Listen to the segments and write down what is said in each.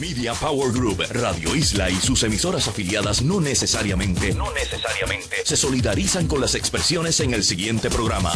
Media Power Group, Radio Isla y sus emisoras afiliadas no necesariamente, se solidarizan con las expresiones en el siguiente programa.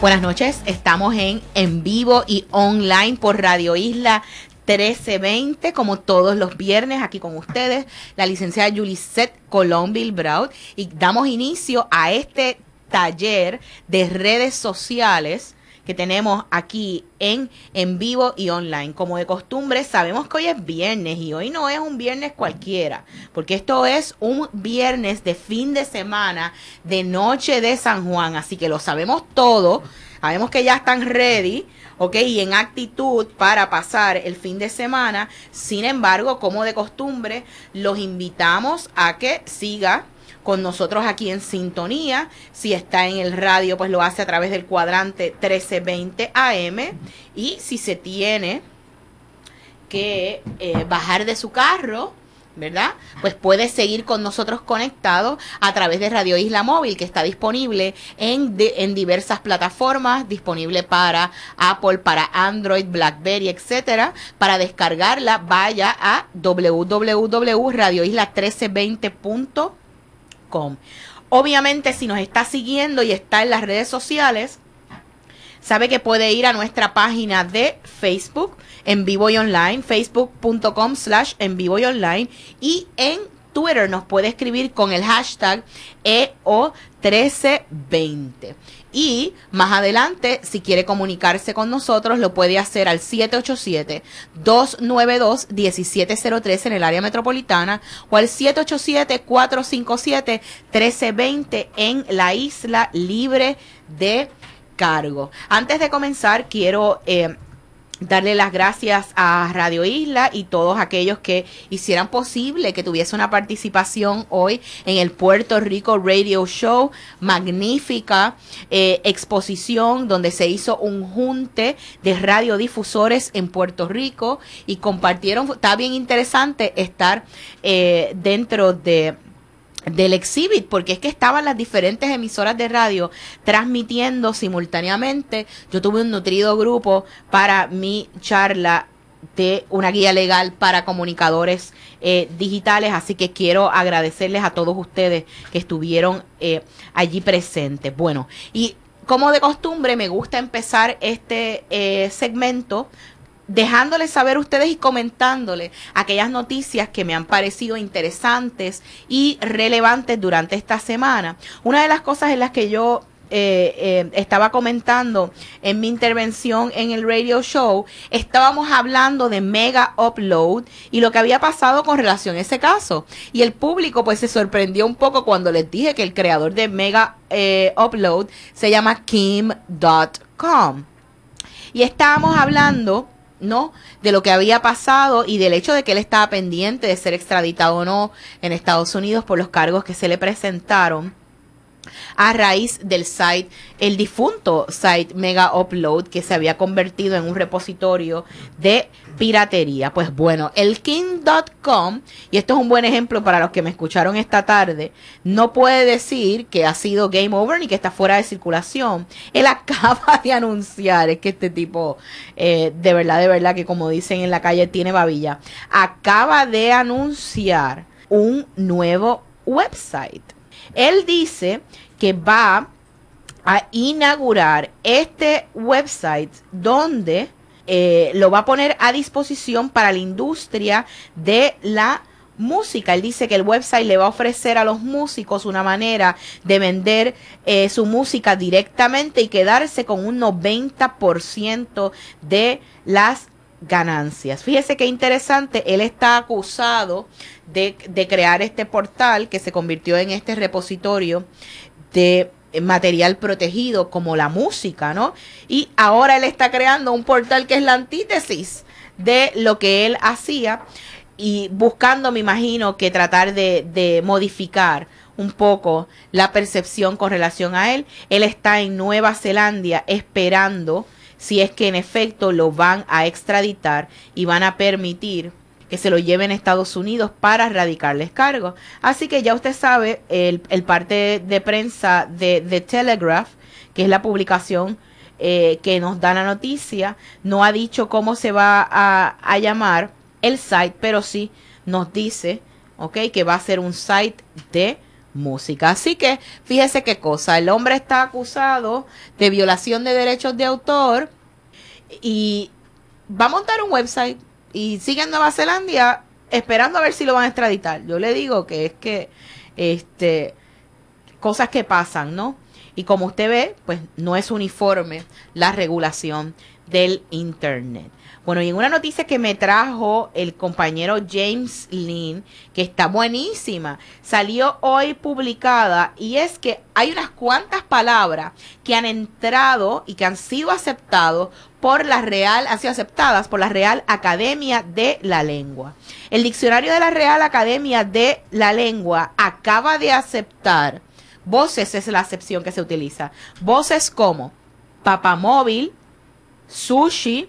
Buenas noches, estamos en en vivo y online por Radio Isla 1320, como todos los viernes, aquí con ustedes, la licenciada Julisette Colón Bilbraud, y damos inicio a este taller de redes sociales que tenemos aquí en, en vivo y online. Como de costumbre, sabemos que hoy es viernes y hoy no es un viernes cualquiera, porque esto es un viernes de fin de semana, de noche de San Juan, así que lo sabemos todo, sabemos que ya están ready. ¿ok? Y en actitud para pasar el fin de semana. Sin embargo, como de costumbre, los invitamos a que siga con nosotros aquí en sintonía. Si está en el radio, pues lo hace a través del cuadrante 1320 AM. Y si se tiene que eh, bajar de su carro, ¿verdad? Pues puede seguir con nosotros conectado a través de Radio Isla Móvil, que está disponible en, en diversas plataformas, disponible para Apple, para Android, BlackBerry, etcétera. Para descargarla, vaya a www.radioisla1320.com Obviamente, si nos está siguiendo y está en las redes sociales, sabe que puede ir a nuestra página de Facebook en vivo y online, facebook.com slash en vivo y online, y en Twitter nos puede escribir con el hashtag EO1320. Y más adelante, si quiere comunicarse con nosotros, lo puede hacer al 787-292-1703 en el área metropolitana o al 787-457-1320 en la isla libre de cargo. Antes de comenzar, quiero eh, darle las gracias a Radio Isla y todos aquellos que hicieran posible que tuviese una participación hoy en el Puerto Rico Radio Show, magnífica eh, exposición donde se hizo un junte de radiodifusores en Puerto Rico y compartieron, está bien interesante estar eh, dentro de del exhibit, porque es que estaban las diferentes emisoras de radio transmitiendo simultáneamente. Yo tuve un nutrido grupo para mi charla de una guía legal para comunicadores eh, digitales, así que quiero agradecerles a todos ustedes que estuvieron eh, allí presentes. Bueno, y como de costumbre me gusta empezar este eh, segmento dejándoles saber ustedes y comentándoles aquellas noticias que me han parecido interesantes y relevantes durante esta semana. Una de las cosas en las que yo eh, eh, estaba comentando en mi intervención en el radio show, estábamos hablando de mega upload y lo que había pasado con relación a ese caso. Y el público pues se sorprendió un poco cuando les dije que el creador de mega eh, upload se llama kim.com. Y estábamos hablando ¿no? De lo que había pasado y del hecho de que él estaba pendiente de ser extraditado o no en Estados Unidos por los cargos que se le presentaron a raíz del site, el difunto site Mega Upload, que se había convertido en un repositorio de piratería. Pues bueno, el King.com, y esto es un buen ejemplo para los que me escucharon esta tarde, no puede decir que ha sido game over ni que está fuera de circulación. Él acaba de anunciar, es que este tipo, eh, de verdad, de verdad, que como dicen en la calle, tiene babilla. Acaba de anunciar un nuevo website. Él dice que va a inaugurar este website donde eh, lo va a poner a disposición para la industria de la música. Él dice que el website le va a ofrecer a los músicos una manera de vender eh, su música directamente y quedarse con un 90% de las ganancias. Fíjese qué interesante, él está acusado de, crear este portal que se convirtió en este repositorio de material protegido como la música, ¿no? Y ahora él está creando un portal que es la antítesis de lo que él hacía y buscando, me imagino, que tratar de, de modificar un poco la percepción con relación a él. Él está en Nueva Zelanda esperando si es que en efecto lo van a extraditar y van a permitir que se lo lleven a Estados Unidos para radicarles cargos. Así que ya usted sabe, el, parte de prensa de, The Telegraph, que es la publicación eh, que nos da la noticia, no ha dicho cómo se va a, a llamar el site, pero sí nos dice, ok, que va a ser un site de música. Así que fíjese qué cosa, el hombre está acusado de violación de derechos de autor y va a montar un website y sigue en Nueva Zelanda esperando a ver si lo van a extraditar. Yo le digo que es que este cosas que pasan, ¿no? Y como usted ve, pues no es uniforme la regulación del internet. Bueno, y en una noticia que me trajo el compañero James Lynn, que está buenísima, salió hoy publicada y es que hay unas cuantas palabras que han entrado y que han sido aceptados por la Real, han sido aceptadas por la Real Academia de la Lengua. El diccionario de la Real Academia de la Lengua acaba de aceptar voces es la acepción que se utiliza. Voces como papamóvil, sushi,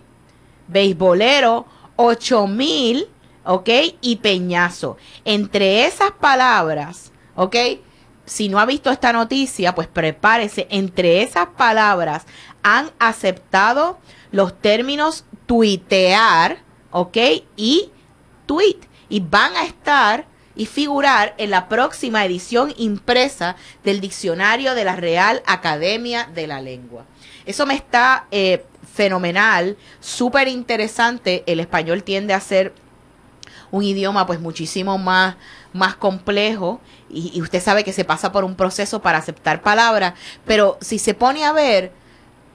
beisbolero, 8000, ¿ok? Y peñazo. Entre esas palabras, ¿ok? Si no ha visto esta noticia, pues prepárese. Entre esas palabras han aceptado los términos tuitear, ¿ok? Y tweet. Y van a estar y figurar en la próxima edición impresa del diccionario de la Real Academia de la Lengua. Eso me está eh, fenomenal, súper interesante. El español tiende a ser un idioma pues muchísimo más, más complejo y, usted sabe que se pasa por un proceso para aceptar palabras, pero si se pone a ver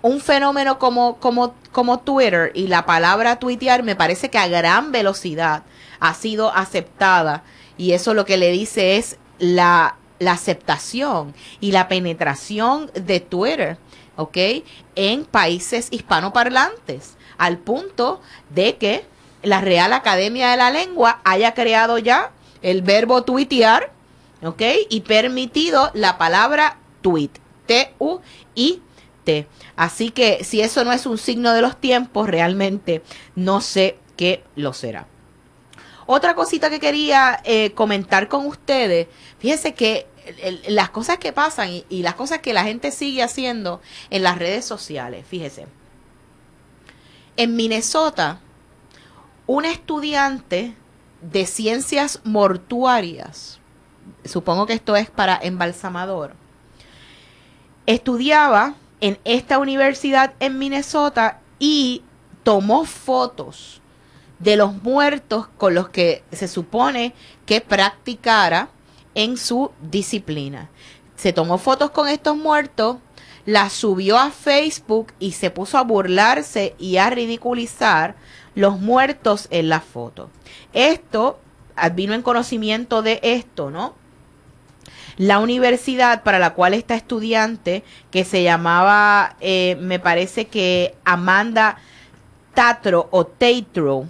un fenómeno como, como, como Twitter y la palabra tuitear me parece que a gran velocidad ha sido aceptada y eso lo que le dice es la, la aceptación y la penetración de Twitter ¿ok? En países hispanoparlantes, al punto de que la Real Academia de la Lengua haya creado ya el verbo tuitear, ¿ok? Y permitido la palabra tweet, T-U-I-T. Así que si eso no es un signo de los tiempos, realmente no sé qué lo será. Otra cosita que quería eh, comentar con ustedes, fíjense que las cosas que pasan y, las cosas que la gente sigue haciendo en las redes sociales. Fíjese. En Minnesota, un estudiante de ciencias mortuarias, supongo que esto es para embalsamador, estudiaba en esta universidad en Minnesota y tomó fotos de los muertos con los que se supone que practicara en su disciplina. Se tomó fotos con estos muertos, las subió a Facebook y se puso a burlarse y a ridiculizar los muertos en la foto. Esto, vino en conocimiento de esto, ¿no? La universidad para la cual esta estudiante, que se llamaba, eh, me parece que Amanda Tatro o Tatro,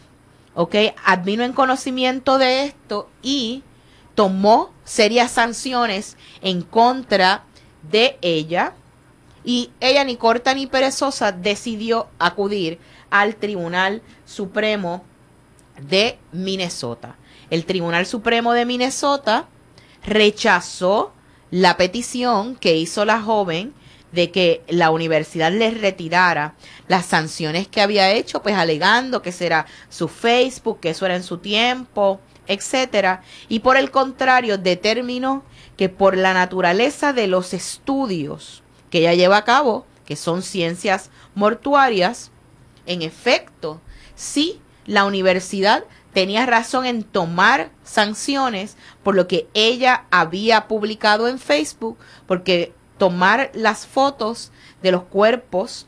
¿ok? Advino en conocimiento de esto y tomó serias sanciones en contra de ella y ella ni corta ni perezosa decidió acudir al Tribunal Supremo de Minnesota. El Tribunal Supremo de Minnesota rechazó la petición que hizo la joven de que la universidad le retirara las sanciones que había hecho, pues alegando que será su Facebook, que eso era en su tiempo, etcétera, y por el contrario determinó que por la naturaleza de los estudios que ella lleva a cabo, que son ciencias mortuarias, en efecto, sí, la universidad tenía razón en tomar sanciones por lo que ella había publicado en Facebook, porque tomar las fotos de los cuerpos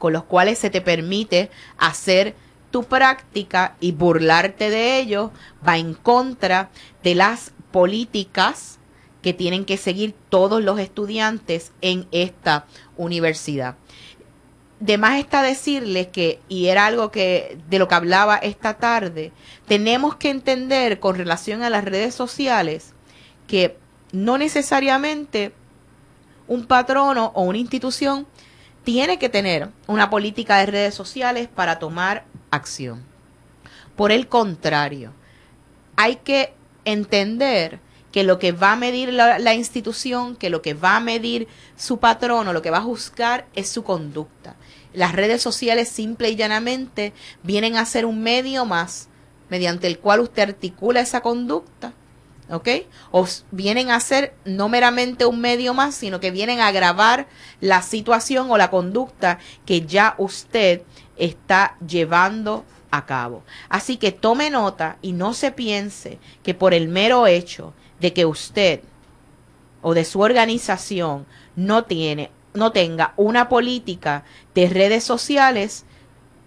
con los cuales se te permite hacer tu práctica y burlarte de ello va en contra de las políticas que tienen que seguir todos los estudiantes en esta universidad. De más está decirles que, y era algo que de lo que hablaba esta tarde, tenemos que entender con relación a las redes sociales que no necesariamente un patrono o una institución tiene que tener una política de redes sociales para tomar acción. Por el contrario, hay que entender que lo que va a medir la, institución, que lo que va a medir su patrono, lo que va a juzgar es su conducta. Las redes sociales simple y llanamente vienen a ser un medio más mediante el cual usted articula esa conducta, ¿ok? O vienen a ser no meramente un medio más, sino que vienen a agravar la situación o la conducta que ya usted está llevando a cabo. Así que tome nota y no se piense que por el mero hecho de que usted o de su organización no tiene no tenga una política de redes sociales,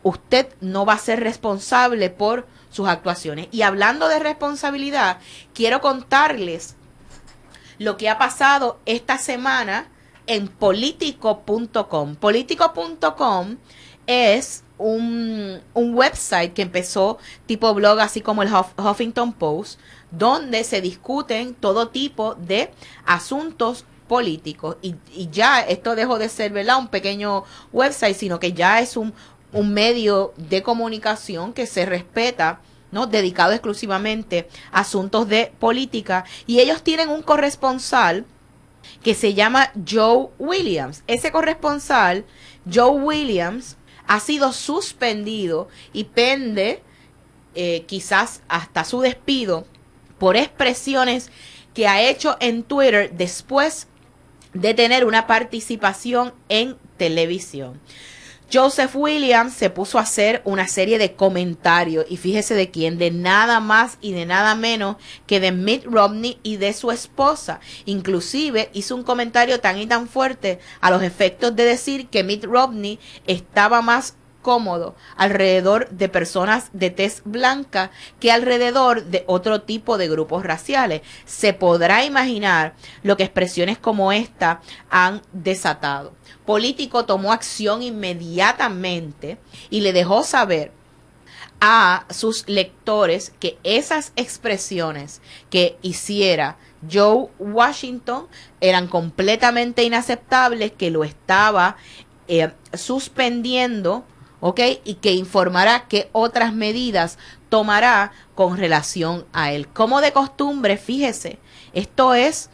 usted no va a ser responsable por sus actuaciones. Y hablando de responsabilidad, quiero contarles lo que ha pasado esta semana en politico.com. Politico.com es un, un, website que empezó tipo blog, así como el Huffington Post, donde se discuten todo tipo de asuntos políticos. Y, y ya esto dejó de ser, ¿verdad? Un pequeño website, sino que ya es un, un medio de comunicación que se respeta ¿no? dedicado exclusivamente a asuntos de política y ellos tienen un corresponsal que se llama Joe Williams. Ese corresponsal, Joe Williams, ha sido suspendido y pende eh, quizás hasta su despido por expresiones que ha hecho en Twitter después de tener una participación en televisión. Joseph Williams se puso a hacer una serie de comentarios y fíjese de quién, de nada más y de nada menos que de Mitt Romney y de su esposa. Inclusive hizo un comentario tan y tan fuerte a los efectos de decir que Mitt Romney estaba más cómodo alrededor de personas de tez blanca que alrededor de otro tipo de grupos raciales. Se podrá imaginar lo que expresiones como esta han desatado. Político tomó acción inmediatamente y le dejó saber a sus lectores que esas expresiones que hiciera Joe Washington eran completamente inaceptables, que lo estaba eh, suspendiendo ¿ok? Y que informará qué otras medidas tomará con relación a él. Como de costumbre, fíjese, esto es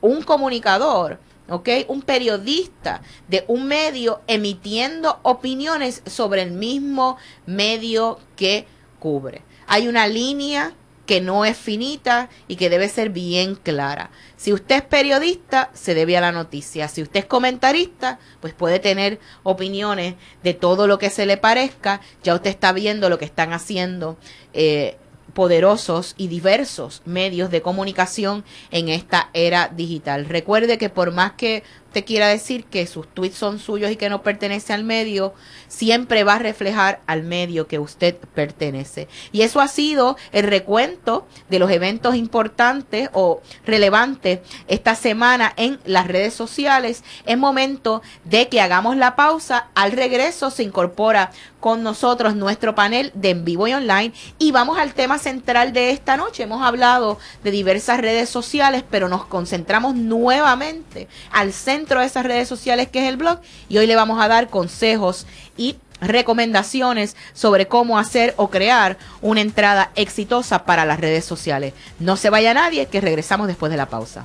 un comunicador, ¿ok? Un periodista de un medio emitiendo opiniones sobre el mismo medio que cubre. Hay una línea que no es finita y que debe ser bien clara. Si usted es periodista, se debe a la noticia. Si usted es comentarista, pues puede tener opiniones de todo lo que se le parezca. Ya usted está viendo lo que están haciendo eh, poderosos y diversos medios de comunicación en esta era digital. Recuerde que por más que usted quiera decir que sus tweets son suyos y que no pertenece al medio, siempre va a reflejar al medio que usted pertenece. Y eso ha sido el recuento de los eventos importantes o relevantes esta semana en las redes sociales. Es momento de que hagamos la pausa. Al regreso se incorpora con nosotros nuestro panel de en vivo y online y vamos al tema central de esta noche. Hemos hablado de diversas redes sociales, pero nos concentramos nuevamente al centro de esas redes sociales que es el blog y hoy le vamos a dar consejos y recomendaciones sobre cómo hacer o crear una entrada exitosa para las redes sociales. No se vaya nadie, que regresamos después de la pausa.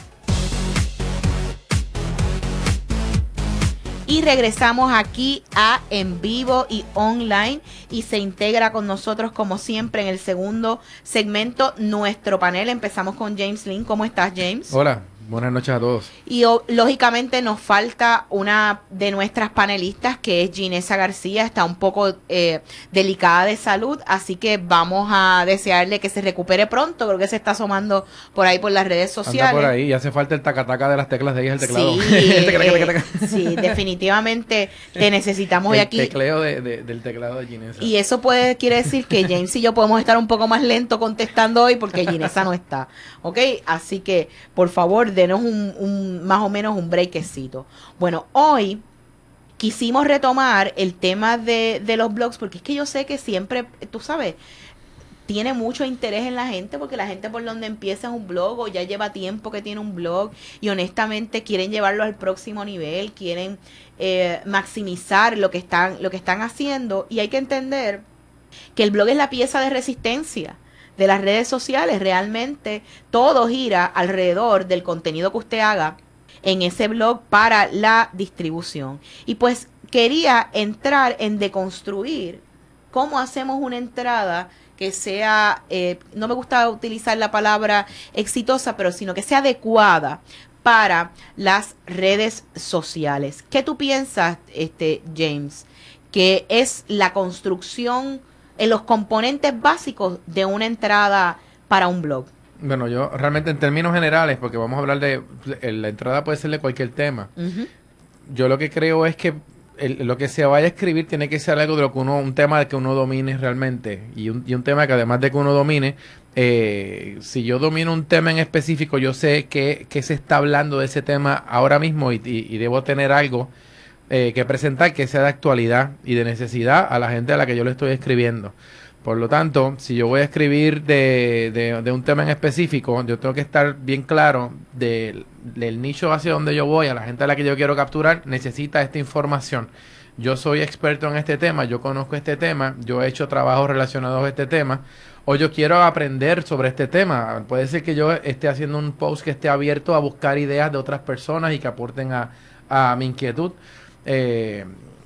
Y regresamos aquí a en vivo y online y se integra con nosotros como siempre en el segundo segmento nuestro panel. Empezamos con James Lynn. ¿Cómo estás James? Hola, Buenas noches a todos. Y lógicamente nos falta una de nuestras panelistas, que es Ginesa García, está un poco eh, delicada de salud, así que vamos a desearle que se recupere pronto, creo que se está asomando por ahí por las redes sociales. Anda por ahí, y hace falta el tacataca de las teclas de ella, el teclado. Sí, eh, sí definitivamente te necesitamos hoy aquí. El tecleo del teclado de Ginesa. Y eso puede, quiere decir que James y yo podemos estar un poco más lento contestando hoy porque Ginesa no está, ¿ok? Así que, por favor, denos un, más o menos un breakcito. Bueno, hoy quisimos retomar el tema de, de los blogs porque es que yo sé que siempre, tú sabes, tiene mucho interés en la gente porque la gente por donde empieza un blog o ya lleva tiempo que tiene un blog y honestamente quieren llevarlo al próximo nivel, quieren eh, maximizar lo que están lo que están haciendo y hay que entender que el blog es la pieza de resistencia de las redes sociales. Realmente todo gira alrededor del contenido que usted haga en ese blog para la distribución. Y pues quería entrar en deconstruir cómo hacemos una entrada que sea, eh, no me gusta utilizar la palabra exitosa, pero sino que sea adecuada para las redes sociales. ¿Qué tú piensas, este, James? Que es la construcción en los componentes básicos de una entrada para un blog. Bueno, yo realmente en términos generales, porque vamos a hablar de, la entrada puede ser de cualquier tema. Yo lo que creo es que lo que se vaya a escribir tiene que ser algo de lo que uno, un tema que uno domine realmente y un, y un tema que además de que uno domine, eh, si yo domino un tema en específico, yo sé que, se está hablando de ese tema ahora mismo y, debo tener algo eh, que presentar que sea de actualidad y de necesidad a la gente a la que yo le estoy escribiendo. Por lo tanto, si yo voy a escribir de, de, un tema en específico, yo tengo que estar bien claro del, nicho hacia donde yo voy, a la gente a la que yo quiero capturar, necesita esta información. Yo soy experto en este tema, yo conozco este tema, yo he hecho trabajos relacionados a este tema, o yo quiero aprender sobre este tema. Puede ser que yo esté haciendo un post que esté abierto a buscar ideas de otras personas y que aporten a, a mi inquietud. Eh,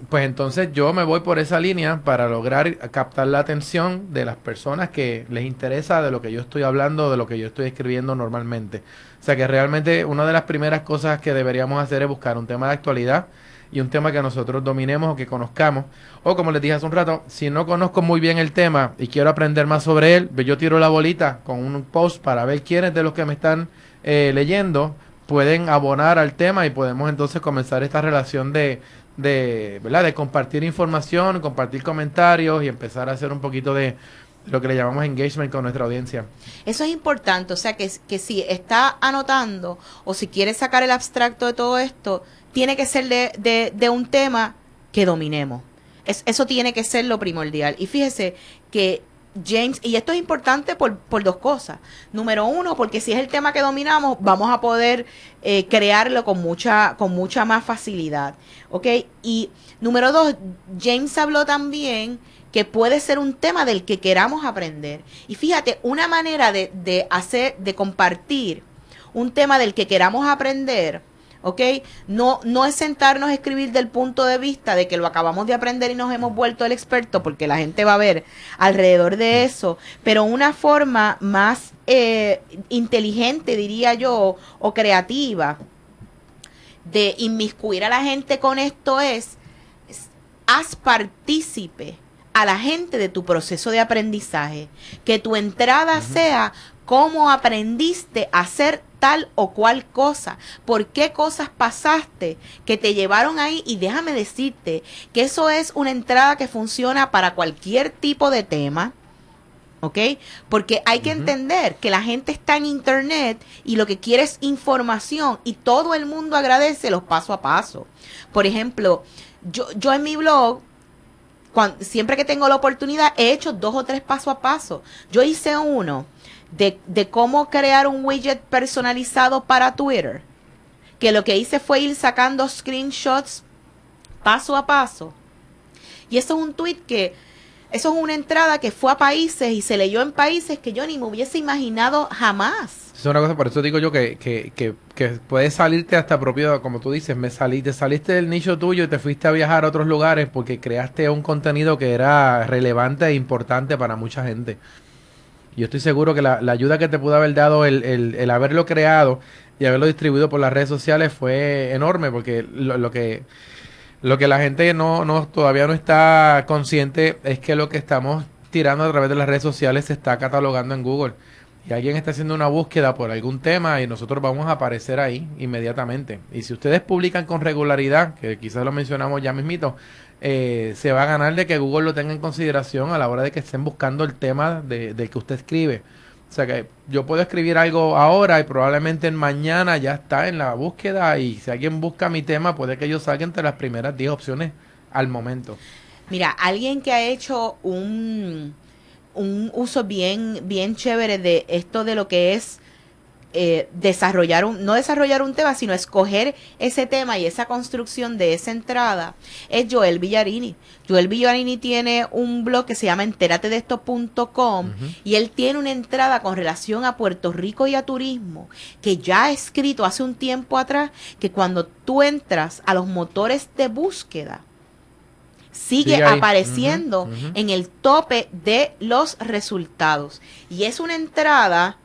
pues entonces yo me voy por esa línea para lograr captar la atención de las personas que les interesa de lo que yo estoy hablando, de lo que yo estoy escribiendo normalmente. O sea que realmente una de las primeras cosas que deberíamos hacer es buscar un tema de actualidad y un tema que nosotros dominemos o que conozcamos. O como les dije hace un rato, si no conozco muy bien el tema y quiero aprender más sobre él, pues yo tiro la bolita con un post para ver quiénes de los que me están eh, leyendo pueden abonar al tema y podemos entonces comenzar esta relación de, de, ¿verdad? de compartir información, compartir comentarios y empezar a hacer un poquito de lo que le llamamos engagement con nuestra audiencia. Eso es importante, o sea que, que si está anotando o si quiere sacar el abstracto de todo esto, tiene que ser de, de, un tema que dominemos. Es, eso tiene que ser lo primordial. Y fíjese que James, y esto es importante por, por, dos cosas. Número uno, porque si es el tema que dominamos, vamos a poder eh, crearlo con mucha, con mucha más facilidad. ¿Ok? Y número dos, James habló también que puede ser un tema del que queramos aprender. Y fíjate, una manera de, de hacer, de compartir un tema del que queramos aprender, ¿ok? No, no es sentarnos a escribir del punto de vista de que lo acabamos de aprender y nos hemos vuelto el experto, porque la gente va a ver alrededor de eso, pero una forma más eh, inteligente, diría yo, o creativa de inmiscuir a la gente con esto es, haz partícipe a la gente de tu proceso de aprendizaje, que tu entrada sea cómo aprendiste a hacer tal o cual cosa, por qué cosas pasaste que te llevaron ahí y déjame decirte que eso es una entrada que funciona para cualquier tipo de tema. ¿ok? Porque hay que entender que la gente está en Internet y lo que quiere es información y todo el mundo agradece los paso a paso. Por ejemplo, yo, yo en mi blog, siempre que tengo la oportunidad, he hecho dos o tres paso a paso. Yo hice uno de, cómo crear un widget personalizado para Twitter, que lo que hice fue ir sacando screenshots paso a paso. Y eso es un tweet que, eso es una entrada que fue a países y se leyó en países que yo ni me hubiese imaginado jamás. Es una cosa, por eso digo yo que, que, que, que puedes salirte hasta propio, como tú dices, me saliste, saliste del nicho tuyo y te fuiste a viajar a otros lugares porque creaste un contenido que era relevante e importante para mucha gente. Yo estoy seguro que la, ayuda que te pudo haber dado el, el, haberlo creado y haberlo distribuido por las redes sociales fue enorme, porque lo, que lo que la gente no, no todavía no está consciente es que lo que estamos tirando a través de las redes sociales se está catalogando en Google. Y alguien está haciendo una búsqueda por algún tema y nosotros vamos a aparecer ahí inmediatamente. Y si ustedes publican con regularidad, que quizás lo mencionamos ya mismito, eh, se va a ganar de que Google lo tenga en consideración a la hora de que estén buscando el tema de, del que usted escribe. O sea que yo puedo escribir algo ahora y probablemente mañana ya está en la búsqueda y si alguien busca mi tema puede que yo salga entre las primeras 10 opciones al momento. Mira, alguien que ha hecho un, un uso bien, bien chévere de esto de lo que es eh, desarrollar un, no desarrollar un tema, sino escoger ese tema y esa construcción de esa entrada, es Joel Villarini. Joel Villarini tiene un blog que se llama enteratedesto.com y él tiene una entrada con relación a Puerto Rico y a turismo que ya ha escrito hace un tiempo atrás que cuando tú entras a los motores de búsqueda, sigue apareciendo en el tope de los resultados. Y es una entrada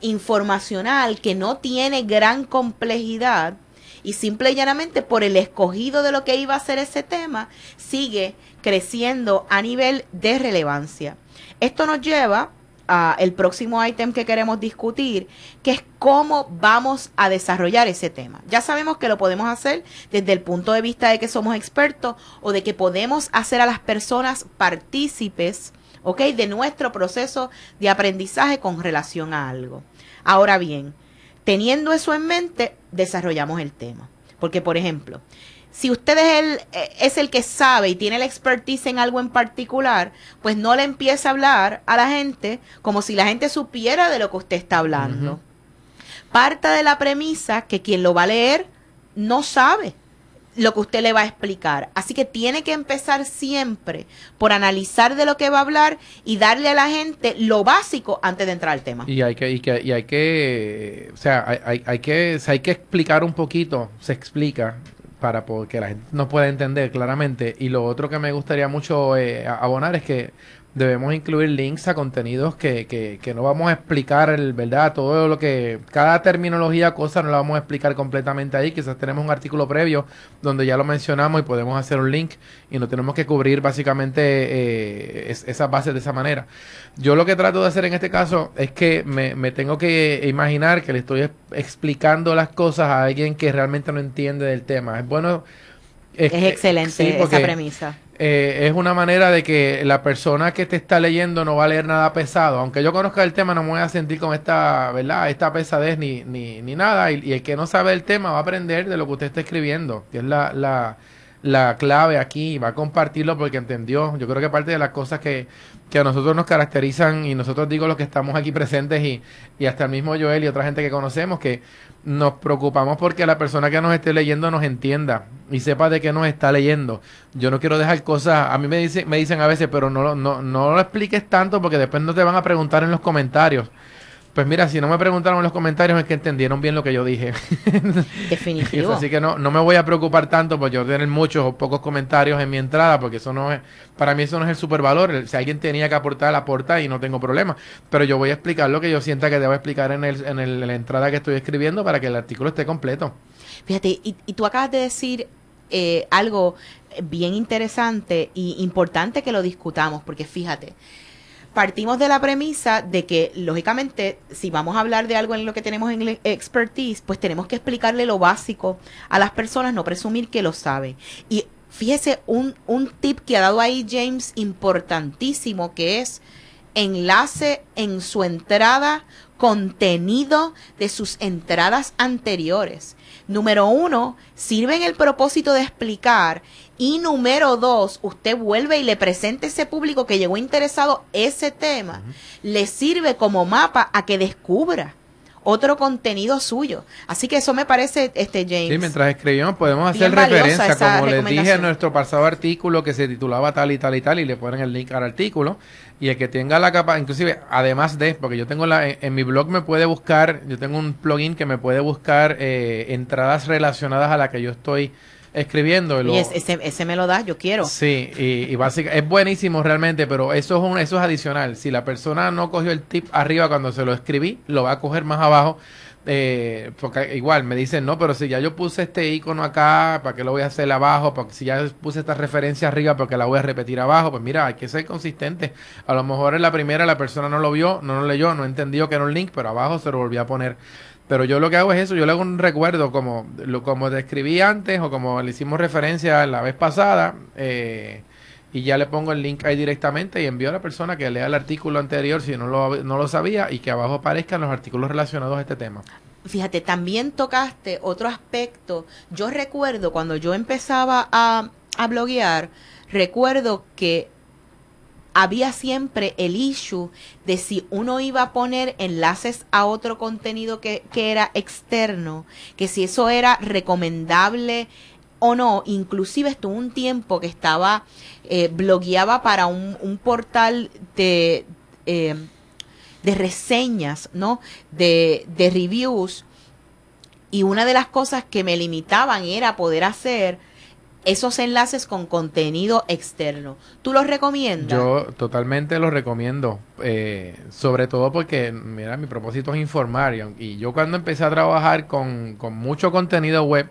informacional que no tiene gran complejidad y simple y llanamente por el escogido de lo que iba a ser ese tema, sigue creciendo a nivel de relevancia. Esto nos lleva a el próximo ítem que queremos discutir, que es cómo vamos a desarrollar ese tema. Ya sabemos que lo podemos hacer desde el punto de vista de que somos expertos o de que podemos hacer a las personas partícipes ¿ok? De nuestro proceso de aprendizaje con relación a algo. Ahora bien, teniendo eso en mente, desarrollamos el tema. Porque, por ejemplo, si usted es el, eh, es el que sabe y tiene la expertise en algo en particular, pues no le empiece a hablar a la gente como si la gente supiera de lo que usted está hablando. Parta de la premisa que quien lo va a leer no sabe lo que usted le va a explicar. Así que tiene que empezar siempre por analizar de lo que va a hablar y darle a la gente lo básico antes de entrar al tema. Y hay que, y que, y hay que, o sea, hay, que, hay que explicar un poquito, se explica para que la gente nos pueda entender claramente. Y lo otro que me gustaría mucho eh, abonar es que debemos incluir links a contenidos que, que, que, no vamos a explicar, el, ¿verdad? Todo lo que, cada terminología, cosa, no la vamos a explicar completamente ahí. Quizás tenemos un artículo previo donde ya lo mencionamos y podemos hacer un link y no tenemos que cubrir básicamente eh, esas bases de esa manera. Yo lo que trato de hacer en este caso es que me, me tengo que imaginar que le estoy explicando las cosas a alguien que realmente no entiende del tema. Es bueno... Es, excelente esa premisa. Eh, es una manera de que la persona que te está leyendo no va a leer nada pesado. Aunque yo conozca el tema, no me voy a sentir con esta, ¿verdad? Esta pesadez ni, ni, ni nada. Y, el que no sabe el tema va a aprender de lo que usted está escribiendo, que es la, la, la clave aquí. Va a compartirlo porque entendió. Yo creo que parte de las cosas que, que a nosotros nos caracterizan, y nosotros digo los que estamos aquí presentes y, y hasta el mismo Joel y otra gente que conocemos, que nos preocupamos porque la persona que nos esté leyendo nos entienda y sepa de qué nos está leyendo. Yo no quiero dejar cosas, a mí me dicen, me dicen a veces, pero no, no, no lo expliques tanto porque después no te van a preguntar en los comentarios. Pues mira, si no me preguntaron en los comentarios es que entendieron bien lo que yo dije. Definitivo. Así que no, no me voy a preocupar tanto por yo tener muchos o pocos comentarios en mi entrada, porque eso no es, para mí eso no es el supervalor. Si alguien tenía que aportar, aporta y no tengo problema. Pero yo voy a explicar lo que yo sienta que debo explicar en, el, en, el, la entrada que estoy escribiendo para que el artículo esté completo. Fíjate, y, y tú acabas de decir eh, algo bien interesante y importante que lo discutamos, porque fíjate, partimos de la premisa de que, lógicamente, si vamos a hablar de algo en lo que tenemos en expertise, pues tenemos que explicarle lo básico a las personas, no presumir que lo sabe. Y fíjese un, un tip que ha dado ahí James importantísimo, que es enlace en su entrada contenido de sus entradas anteriores. Número uno, sirve en el propósito de explicar. Y número dos, usted vuelve y le presenta a ese público que llegó interesado ese tema, le sirve como mapa a que descubra otro contenido suyo. Así que eso me parece, este James. Sí, mientras escribimos podemos hacer referencia, como les dije en nuestro pasado artículo que se titulaba tal y tal y tal, y le ponen el link al artículo. Y el que tenga la capa, inclusive, además de, porque yo tengo la, en, mi blog me puede buscar, yo tengo un plugin que me puede buscar eh, entradas relacionadas a la que yo estoy escribiendo. Y ese, ese me lo da, yo quiero. Sí, y, y básicamente es buenísimo realmente, pero eso es, un, eso es adicional. Si la persona no cogió el tip arriba cuando se lo escribí, lo va a coger más abajo. Eh, porque igual me dicen, no, pero si ya yo puse este icono acá, ¿para qué lo voy a hacer abajo? Porque si ya puse esta referencia arriba, porque la voy a repetir abajo? Pues mira, hay que ser consistente. A lo mejor en la primera la persona no lo vio, no lo leyó, no entendió que era un link, pero abajo se lo volvió a poner. Pero yo lo que hago es eso, yo le hago un recuerdo como lo como describí antes o como le hicimos referencia la vez pasada eh, y ya le pongo el link ahí directamente y envío a la persona que lea el artículo anterior si no lo, no lo sabía y que abajo aparezcan los artículos relacionados a este tema. Fíjate, también tocaste otro aspecto. Yo recuerdo cuando yo empezaba a, a bloguear, recuerdo que había siempre el issue de si uno iba a poner enlaces a otro contenido que, que era externo, que si eso era recomendable o no, inclusive estuvo un tiempo que estaba, eh, blogueaba para un, portal de, eh, de reseñas, ¿no? De, de reviews. Y una de las cosas que me limitaban era poder hacer esos enlaces con contenido externo. ¿Tú los recomiendas? Yo totalmente los recomiendo, eh, sobre todo porque, mira, mi propósito es informar y, y yo cuando empecé a trabajar con, con mucho contenido web,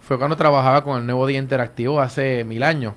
fue cuando trabajaba con el Nuevo Día Interactivo hace mil años.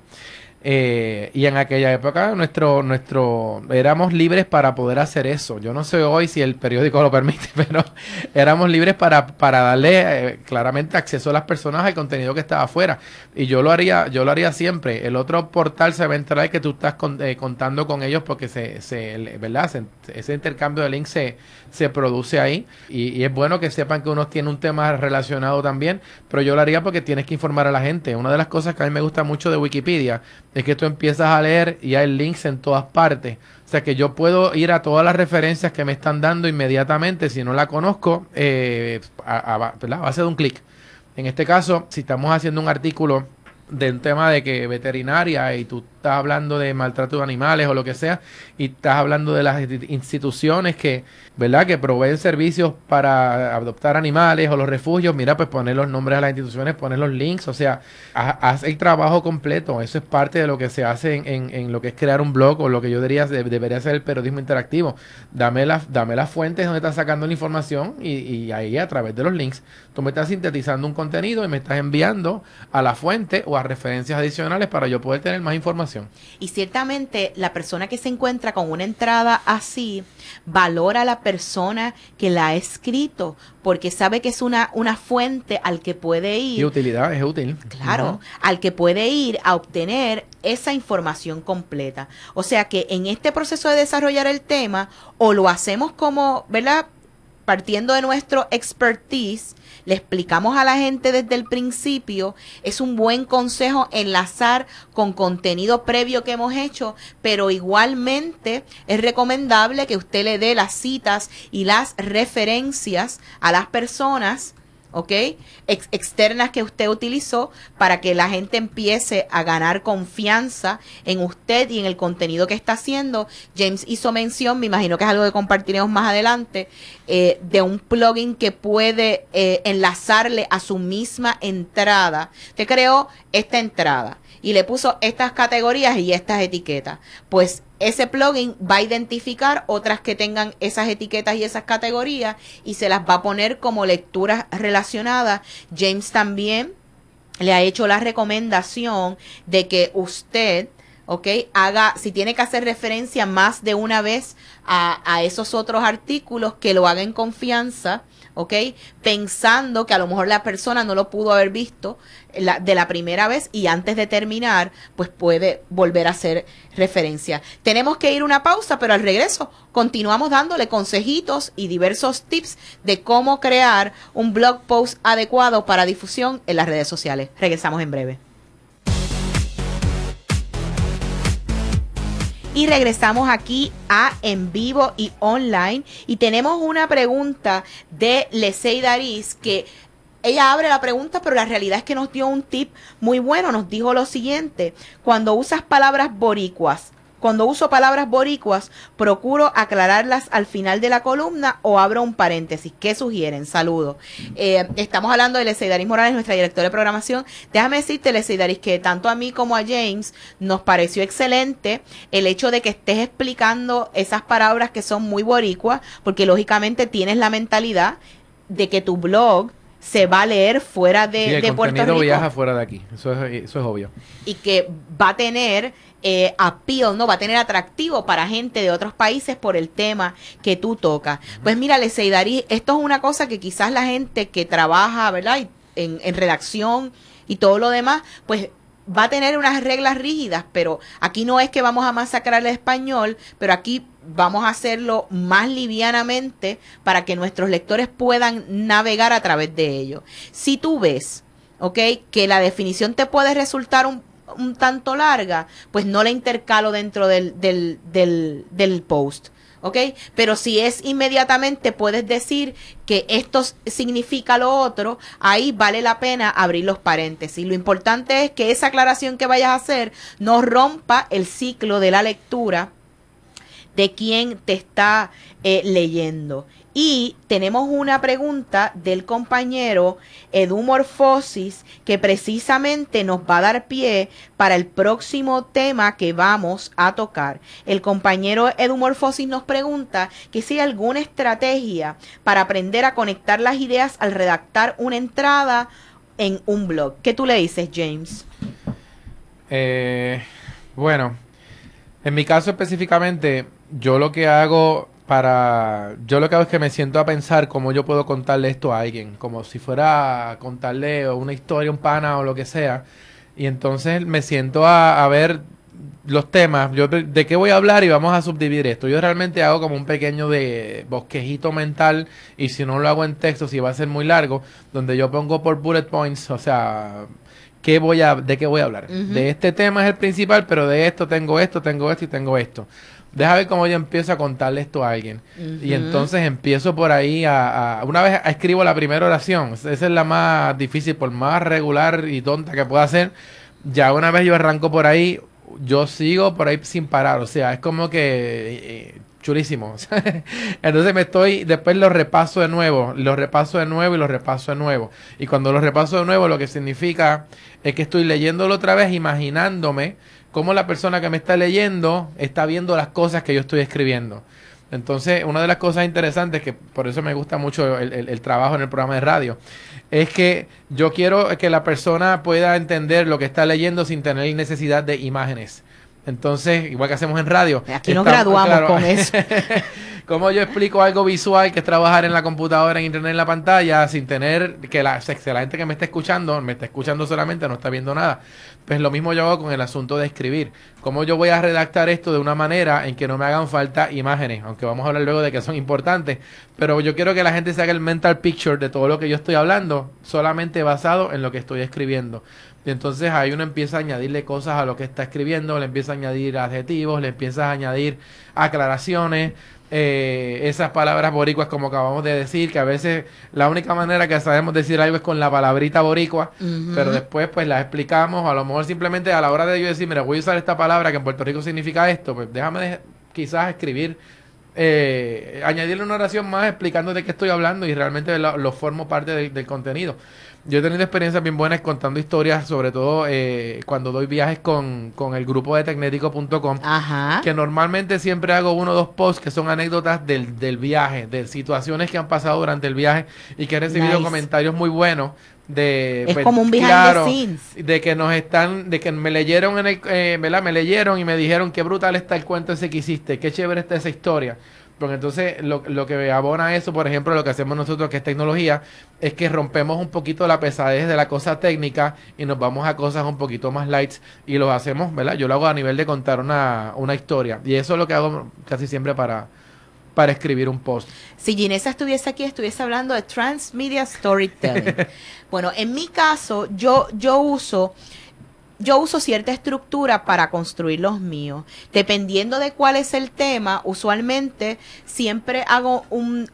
Eh, y en aquella época nuestro, nuestro, éramos libres para poder hacer eso. Yo no sé hoy si el periódico lo permite, pero éramos libres para, para darle eh, claramente acceso a las personas al contenido que estaba afuera. Y yo lo haría, yo lo haría siempre. El otro portal se va a entrar que tú estás eh, contando con ellos porque se, se ¿verdad? ese intercambio de links se, se produce ahí. Y, es bueno que sepan que uno tiene un tema relacionado también, pero yo lo haría porque tienes que informar a la gente. Una de las cosas que a mí me gusta mucho de Wikipedia es que tú empiezas a leer y hay links en todas partes. O sea que yo puedo ir a todas las referencias que me están dando inmediatamente, si no la conozco, eh, a, a, a base de un clic. En este caso, si estamos haciendo un artículo de un tema de que veterinaria y tú estás hablando de maltrato de animales o lo que sea y estás hablando de las instituciones que, ¿verdad? Que proveen servicios para adoptar animales o los refugios, mira, pues poner los nombres a las instituciones, poner los links, o sea, haz el trabajo completo, eso es parte de lo que se hace en, en, lo que es crear un blog o lo que yo diría debería ser el periodismo interactivo. Dame, la, dame las fuentes donde estás sacando la información y, y ahí a través de los links tú me estás sintetizando un contenido y me estás enviando a la fuente o a referencias adicionales para yo poder tener más información. Y ciertamente la persona que se encuentra con una entrada así valora a la persona que la ha escrito porque sabe que es una, una fuente al que puede ir. Y utilidad, es útil. Claro, uh -huh. al que puede ir a obtener esa información completa. O sea que en este proceso de desarrollar el tema, o lo hacemos como, ¿verdad? Partiendo de nuestro expertise, le explicamos a la gente desde el principio, es un buen consejo enlazar con contenido previo que hemos hecho, pero igualmente es recomendable que usted le dé las citas y las referencias a las personas ¿ok? Ex externas que usted utilizó para que la gente empiece a ganar confianza en usted y en el contenido que está haciendo. James hizo mención, me imagino que es algo que compartiremos más adelante, eh, de un plugin que puede eh, enlazarle a su misma entrada. Te creó esta entrada y le puso estas categorías y estas etiquetas. Pues ese plugin va a identificar otras que tengan esas etiquetas y esas categorías y se las va a poner como lecturas relacionadas. James también le ha hecho la recomendación de que usted, ¿ok? Haga, si tiene que hacer referencia más de una vez a, esos otros artículos, que lo haga en confianza. ¿Ok? Pensando que a lo mejor la persona no lo pudo haber visto la, de la primera vez y antes de terminar, pues puede volver a hacer referencia. Tenemos que ir una pausa, pero al regreso continuamos dándole consejitos y diversos tips de cómo crear un blog post adecuado para difusión en las redes sociales. Regresamos en breve. Y regresamos aquí a en vivo y online. Y tenemos una pregunta de Lesey Daris que ella abre la pregunta, pero la realidad es que nos dio un tip muy bueno. Nos dijo lo siguiente: cuando usas palabras boricuas, cuando uso palabras boricuas, procuro aclararlas al final de la columna o abro un paréntesis. ¿Qué sugieren? Saludos. Eh, estamos hablando de Leseidaris Morales, nuestra directora de programación. Déjame decirte, Leseidaris, que tanto a mí como a James nos pareció excelente el hecho de que estés explicando esas palabras que son muy boricuas, porque lógicamente tienes la mentalidad de que tu blog se va a leer fuera de, sí, el de Puerto Rico. viaja fuera de aquí, eso es, eso es obvio. Y que va a tener eh, appeal, ¿no? Va a tener atractivo para gente de otros países por el tema que tú tocas. Uh -huh. Pues mira, Leseidarí, esto es una cosa que quizás la gente que trabaja, ¿verdad? En, en redacción y todo lo demás, pues va a tener unas reglas rígidas, pero aquí no es que vamos a masacrar el español, pero aquí vamos a hacerlo más livianamente para que nuestros lectores puedan navegar a través de ello. Si tú ves, ¿ok? Que la definición te puede resultar un tanto larga, pues no la intercalo dentro del, del, del, del post. ¿Ok? Pero si es inmediatamente puedes decir que esto significa lo otro, ahí vale la pena abrir los paréntesis. Lo importante es que esa aclaración que vayas a hacer no rompa el ciclo de la lectura de quien te está eh, leyendo. Y tenemos una pregunta del compañero Edumorfosis que precisamente nos va a dar pie para el próximo tema que vamos a tocar. El compañero Edumorfosis nos pregunta que si hay alguna estrategia para aprender a conectar las ideas al redactar una entrada en un blog. ¿Qué tú le dices, James? Eh, bueno, en mi caso específicamente, yo lo que hago para yo lo que hago es que me siento a pensar cómo yo puedo contarle esto a alguien, como si fuera a contarle una historia, un pana o lo que sea. Y entonces me siento a, ver los temas, yo de, qué voy a hablar y vamos a subdividir esto. Yo realmente hago como un pequeño de bosquejito mental y si no lo hago en texto, si va a ser muy largo, donde yo pongo por bullet points, o sea, qué voy a, de qué voy a hablar. De este tema es el principal, pero de esto tengo esto, tengo esto y tengo esto. Deja ver cómo yo empiezo a contarle esto a alguien. Y entonces empiezo por ahí a, Una vez escribo la primera oración. Esa es la más difícil, por más regular y tonta que pueda ser. Ya una vez yo arranco por ahí, yo sigo por ahí sin parar. O sea, es como que... Eh, chulísimo. Entonces me estoy, después lo repaso de nuevo, lo repaso de nuevo y lo repaso de nuevo. Y cuando lo repaso de nuevo, lo que significa es que estoy leyéndolo otra vez, imaginándome cómo la persona que me está leyendo está viendo las cosas que yo estoy escribiendo. Entonces, una de las cosas interesantes, que por eso me gusta mucho el, trabajo en el programa de radio, es que yo quiero que la persona pueda entender lo que está leyendo sin tener necesidad de imágenes. Entonces, igual que hacemos en radio. Aquí nos graduamos con eso. ¿Cómo yo explico algo visual que es trabajar en la computadora, en internet, en la pantalla, sin tener que la, la gente que me está escuchando, me está escuchando solamente, no está viendo nada? Pues lo mismo yo hago con el asunto de escribir. ¿Cómo yo voy a redactar esto de una manera en que no me hagan falta imágenes? Aunque vamos a hablar luego de que son importantes. Pero yo quiero que la gente se haga el mental picture de todo lo que yo estoy hablando, solamente basado en lo que estoy escribiendo. Y entonces ahí uno empieza a añadirle cosas a lo que está escribiendo, le empieza a añadir adjetivos, le empieza a añadir aclaraciones, eh, esas palabras boricuas como acabamos de decir, que a veces la única manera que sabemos decir algo es con la palabrita boricua, pero después pues la explicamos, a lo mejor simplemente a la hora de yo decir, mira, voy a usar esta palabra que en Puerto Rico significa esto, pues déjame quizás escribir eh, añadirle una oración más explicando de qué estoy hablando y realmente lo, formo parte del contenido. Yo he tenido experiencias bien buenas contando historias, sobre todo eh, cuando doy viajes con, con el grupo de tecnético.com, que normalmente siempre hago uno o dos posts que son anécdotas del, del viaje, de situaciones que han pasado durante el viaje y que he recibido comentarios muy buenos de es pues, como un claro, de que nos están de que me leyeron en el eh, me leyeron y me dijeron qué brutal está el cuento ese que hiciste qué chévere está esa historia porque entonces lo, lo que abona eso, por ejemplo, lo que hacemos nosotros que es tecnología, es que rompemos un poquito la pesadez de la cosa técnica y nos vamos a cosas un poquito más lights y lo hacemos, ¿verdad? Yo lo hago a nivel de contar una, una historia y eso es lo que hago casi siempre para, para escribir un post. Si Ginesa estuviese aquí, estuviese hablando de transmedia storytelling. bueno, en mi caso, yo, yo uso yo uso cierta estructura para construir los míos. Dependiendo de cuál es el tema, usualmente siempre hago un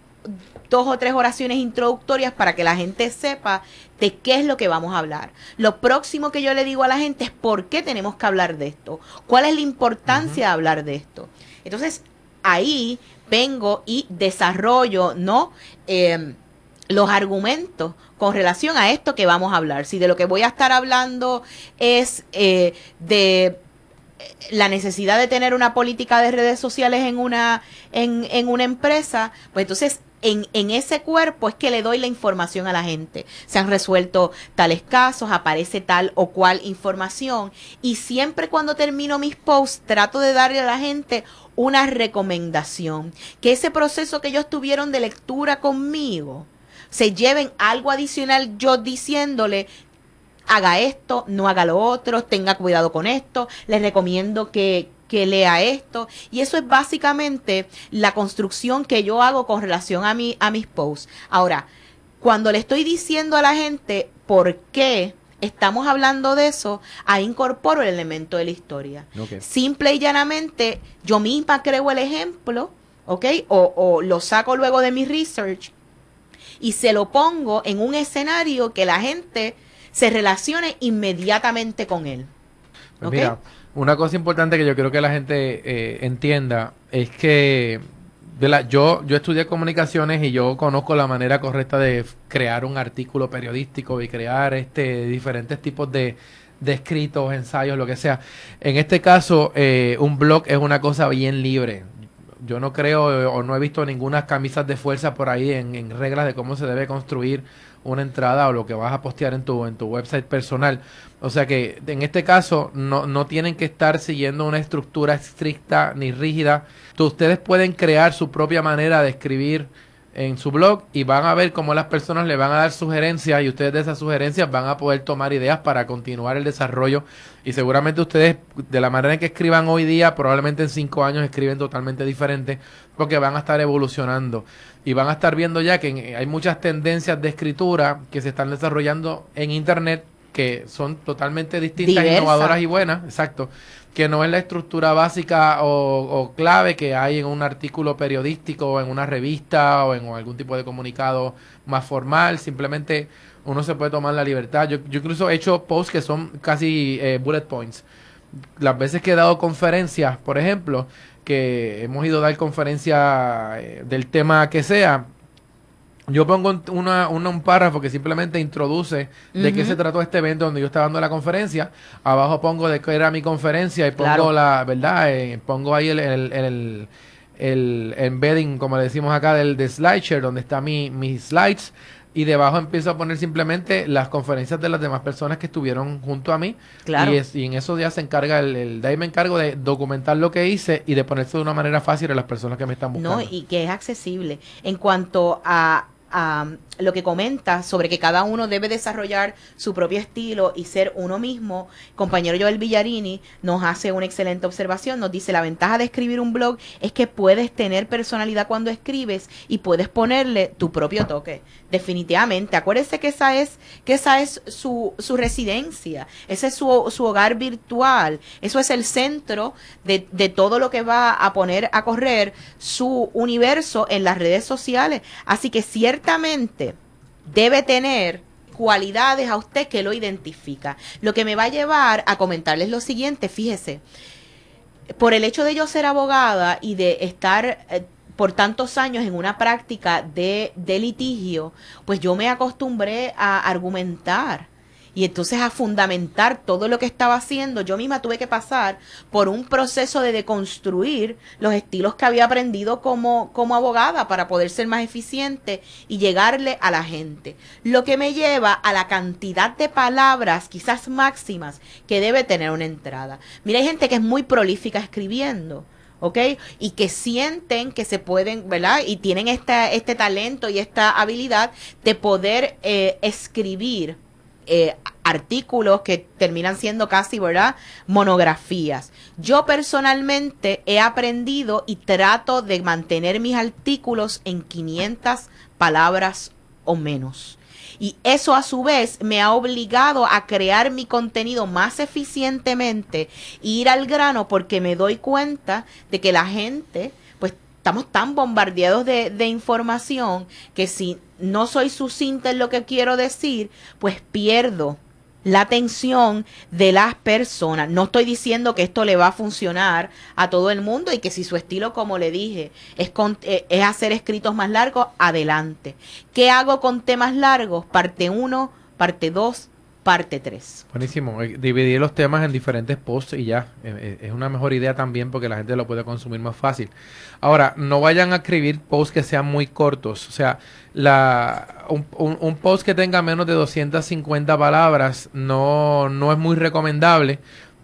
dos o tres oraciones introductorias para que la gente sepa de qué es lo que vamos a hablar. Lo próximo que yo le digo a la gente es por qué tenemos que hablar de esto, cuál es la importancia de hablar de esto. Entonces, ahí vengo y desarrollo, ¿no? Eh, los argumentos con relación a esto que vamos a hablar. Si de lo que voy a estar hablando es eh, de eh, la necesidad de tener una política de redes sociales en una, en, en una empresa, pues entonces en, en, ese cuerpo es que le doy la información a la gente. Se han resuelto tales casos, aparece tal o cual información. Y siempre cuando termino mis posts trato de darle a la gente una recomendación. Que ese proceso que ellos tuvieron de lectura conmigo, se lleven algo adicional yo diciéndole haga esto, no haga lo otro, tenga cuidado con esto, les recomiendo que, que lea esto. Y eso es básicamente la construcción que yo hago con relación a, mi, a mis posts. Ahora, cuando le estoy diciendo a la gente por qué estamos hablando de eso, ahí incorporo el elemento de la historia. Simple y llanamente, yo misma creo el ejemplo, ¿ok? O, o lo saco luego de mi research y se lo pongo en un escenario que la gente se relacione inmediatamente con él. Pues mira, una cosa importante que yo creo que la gente eh, entienda es que yo, yo estudié comunicaciones y yo conozco la manera correcta de crear un artículo periodístico y crear este diferentes tipos de, de escritos, ensayos, lo que sea. En este caso, eh, un blog es una cosa bien libre. Yo no creo eh, o no he visto ninguna camisas de fuerza por ahí en, en reglas de cómo se debe construir una entrada o lo que vas a postear en tu, en tu website personal. O sea que en este caso no, no tienen que estar siguiendo una estructura estricta ni rígida. ustedes pueden crear su propia manera de escribir en su blog y van a ver cómo las personas le van a dar sugerencias y ustedes de esas sugerencias van a poder tomar ideas para continuar el desarrollo. Y seguramente ustedes de la manera en que escriban hoy día probablemente en cinco años escriben totalmente diferente porque van a estar evolucionando. Y van a estar viendo ya que hay muchas tendencias de escritura que se están desarrollando en internet que son totalmente distintas, innovadoras y buenas, exacto, que no es la estructura básica o, clave que hay en un artículo periodístico o en una revista o en algún tipo de comunicado más formal, simplemente uno se puede tomar la libertad. Yo, yo incluso he hecho posts que son casi eh, bullet points. Las veces que he dado conferencias, por ejemplo, que hemos ido a dar conferencias eh, del tema que sea, yo pongo una, un párrafo que simplemente introduce de qué se trató este evento donde yo estaba dando la conferencia. Abajo pongo de qué era mi conferencia y pongo la, ¿verdad? Eh, pongo ahí el, el, el, embedding, como le decimos acá, del de SlideShare, donde está mi, mis slides. Y debajo empiezo a poner simplemente las conferencias de las demás personas que estuvieron junto a mí. Claro. Y, en esos días se encarga, el, el de ahí me encargo de documentar lo que hice y de ponerse de una manera fácil a las personas que me están buscando. No, y que es accesible. En cuanto a um, lo que comenta sobre que cada uno debe desarrollar su propio estilo y ser uno mismo, compañero Joel Villarini nos hace una excelente observación, nos dice la ventaja de escribir un blog es que puedes tener personalidad cuando escribes y puedes ponerle tu propio toque. Definitivamente, acuérdese que esa es, que esa es su, su residencia, ese es su, su hogar virtual, eso es el centro de, de todo lo que va a poner a correr su universo en las redes sociales. Así que ciertamente debe tener cualidades a usted que lo identifica. Lo que me va a llevar a comentarles lo siguiente, fíjese, por el hecho de yo ser abogada y de estar eh, por tantos años en una práctica de, de litigio, pues yo me acostumbré a argumentar y entonces a fundamentar todo lo que estaba haciendo, yo misma tuve que pasar por un proceso de deconstruir los estilos que había aprendido como, como abogada para poder ser más eficiente y llegarle a la gente. Lo que me lleva a la cantidad de palabras, quizás máximas, que debe tener una entrada. Mira, hay gente que es muy prolífica escribiendo. ¿ok? Y que sienten que se pueden, ¿verdad? Y tienen esta, este talento y esta habilidad de poder eh, escribir eh, artículos que terminan siendo casi, ¿verdad? Monografías. Yo personalmente he aprendido y trato de mantener mis artículos en 500 palabras o menos. Y eso a su vez me ha obligado a crear mi contenido más eficientemente e ir al grano porque me doy cuenta de que la gente, estamos tan bombardeados de, de información que si no soy sucinta en lo que quiero decir, pues pierdo la atención de las personas. No estoy diciendo que esto le va a funcionar a todo el mundo y que si su estilo, como le dije, es, eh, es hacer escritos más largos, adelante. ¿Qué hago con temas largos? Parte 1, parte 2, parte 3. Buenísimo. Eh, dividir los temas en diferentes posts y ya. Eh, eh, es una mejor idea también porque la gente lo puede consumir más fácil. Ahora, no vayan a escribir posts que sean muy cortos. O sea, la, un, un, post que tenga menos de 250 palabras no, no es muy recomendable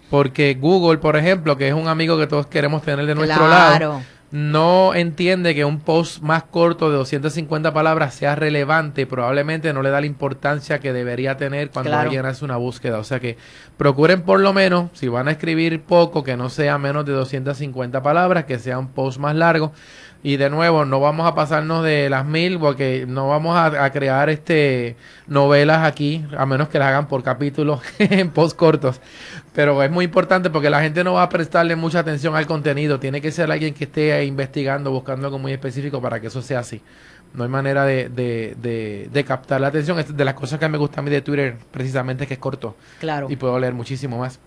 porque Google, por ejemplo, que es un amigo que todos queremos tener de nuestro lado no entiende que un post más corto de 250 palabras sea relevante y probablemente no le da la importancia que debería tener cuando alguien hace una búsqueda. O sea que procuren por lo menos, si van a escribir poco, que no sea menos de 250 palabras, que sea un post más largo. Y de nuevo, no vamos a pasarnos de las mil porque no vamos a, crear este novelas aquí, a menos que las hagan por capítulos en post cortos. Pero es muy importante porque la gente no va a prestarle mucha atención al contenido. Tiene que ser alguien que esté investigando, buscando algo muy específico para que eso sea así. No hay manera de, de, de, captar la atención. Es de las cosas que me gusta a mí de Twitter, precisamente, que es corto. Claro. Y puedo leer muchísimo más.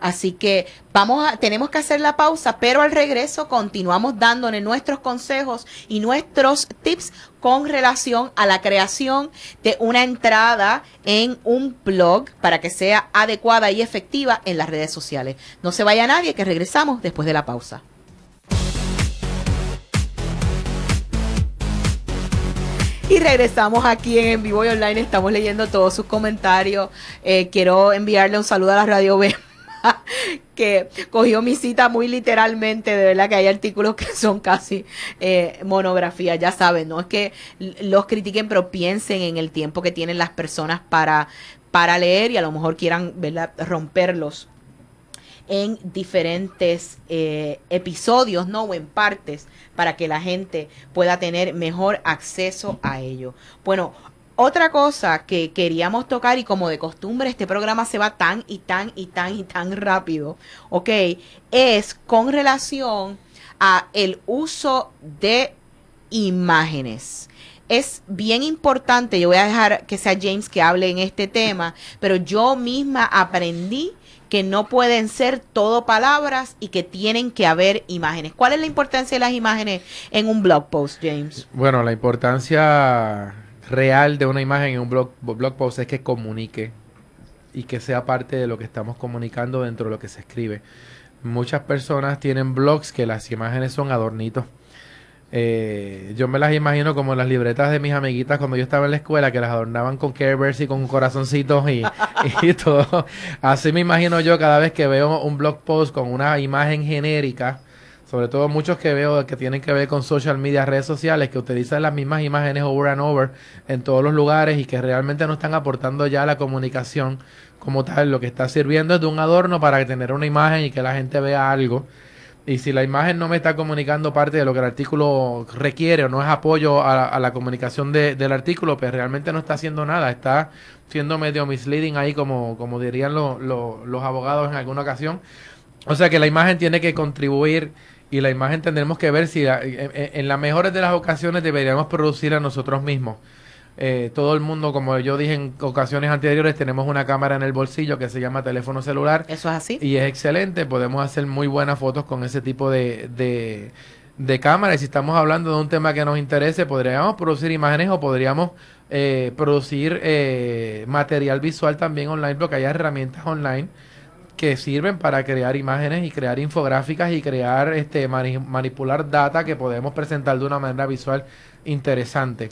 Así que vamos a, tenemos que hacer la pausa, pero al regreso continuamos dándole nuestros consejos y nuestros tips con relación a la creación de una entrada en un blog para que sea adecuada y efectiva en las redes sociales. No se vaya nadie, que regresamos después de la pausa. Y regresamos aquí en, Vivo y Online. Estamos leyendo todos sus comentarios. Eh, quiero enviarle un saludo a la Radio B que cogió mi cita muy literalmente, de verdad que hay artículos que son casi eh, monografías, ya saben, no es que los critiquen, pero piensen en el tiempo que tienen las personas para, para leer y a lo mejor quieran romperlos en diferentes eh, episodios, ¿no? O en partes, para que la gente pueda tener mejor acceso a ello. Bueno, otra cosa que queríamos tocar y como de costumbre este programa se va tan y tan y tan y tan rápido, ¿ok? Es con relación a el uso de imágenes. Es bien importante, yo voy a dejar que sea James que hable en este tema, pero yo misma aprendí que no pueden ser todo palabras y que tienen que haber imágenes. ¿Cuál es la importancia de las imágenes en un blog post, James? Bueno, la importancia real de una imagen en un blog, blog post es que comunique y que sea parte de lo que estamos comunicando dentro de lo que se escribe. Muchas personas tienen blogs que las imágenes son adornitos eh, yo me las imagino como las libretas de mis amiguitas cuando yo estaba en la escuela, que las adornaban con Care y con corazoncitos y, y todo. Así me imagino yo cada vez que veo un blog post con una imagen genérica, sobre todo muchos que veo que tienen que ver con social media, redes sociales, que utilizan las mismas imágenes over and over en todos los lugares y que realmente no están aportando ya la comunicación como tal. Lo que está sirviendo es de un adorno para tener una imagen y que la gente vea algo y si la imagen no me está comunicando parte de lo que el artículo requiere o no es apoyo a, la comunicación del artículo, pues realmente no está haciendo nada. Está siendo medio misleading ahí, como, como dirían los abogados en alguna ocasión. O sea que la imagen tiene que contribuir y la imagen tendremos que ver si en, las mejores de las ocasiones deberíamos producir a nosotros mismos. Eh, todo el mundo, como yo dije en ocasiones anteriores, tenemos una cámara en el bolsillo que se llama teléfono celular. Eso es así. Y es excelente, podemos hacer muy buenas fotos con ese tipo de, de, de cámara. Y si estamos hablando de un tema que nos interese, podríamos producir imágenes o podríamos eh, producir eh, material visual también online, porque hay herramientas online que sirven para crear imágenes y crear infográficas y crear este manipular data que podemos presentar de una manera visual interesante.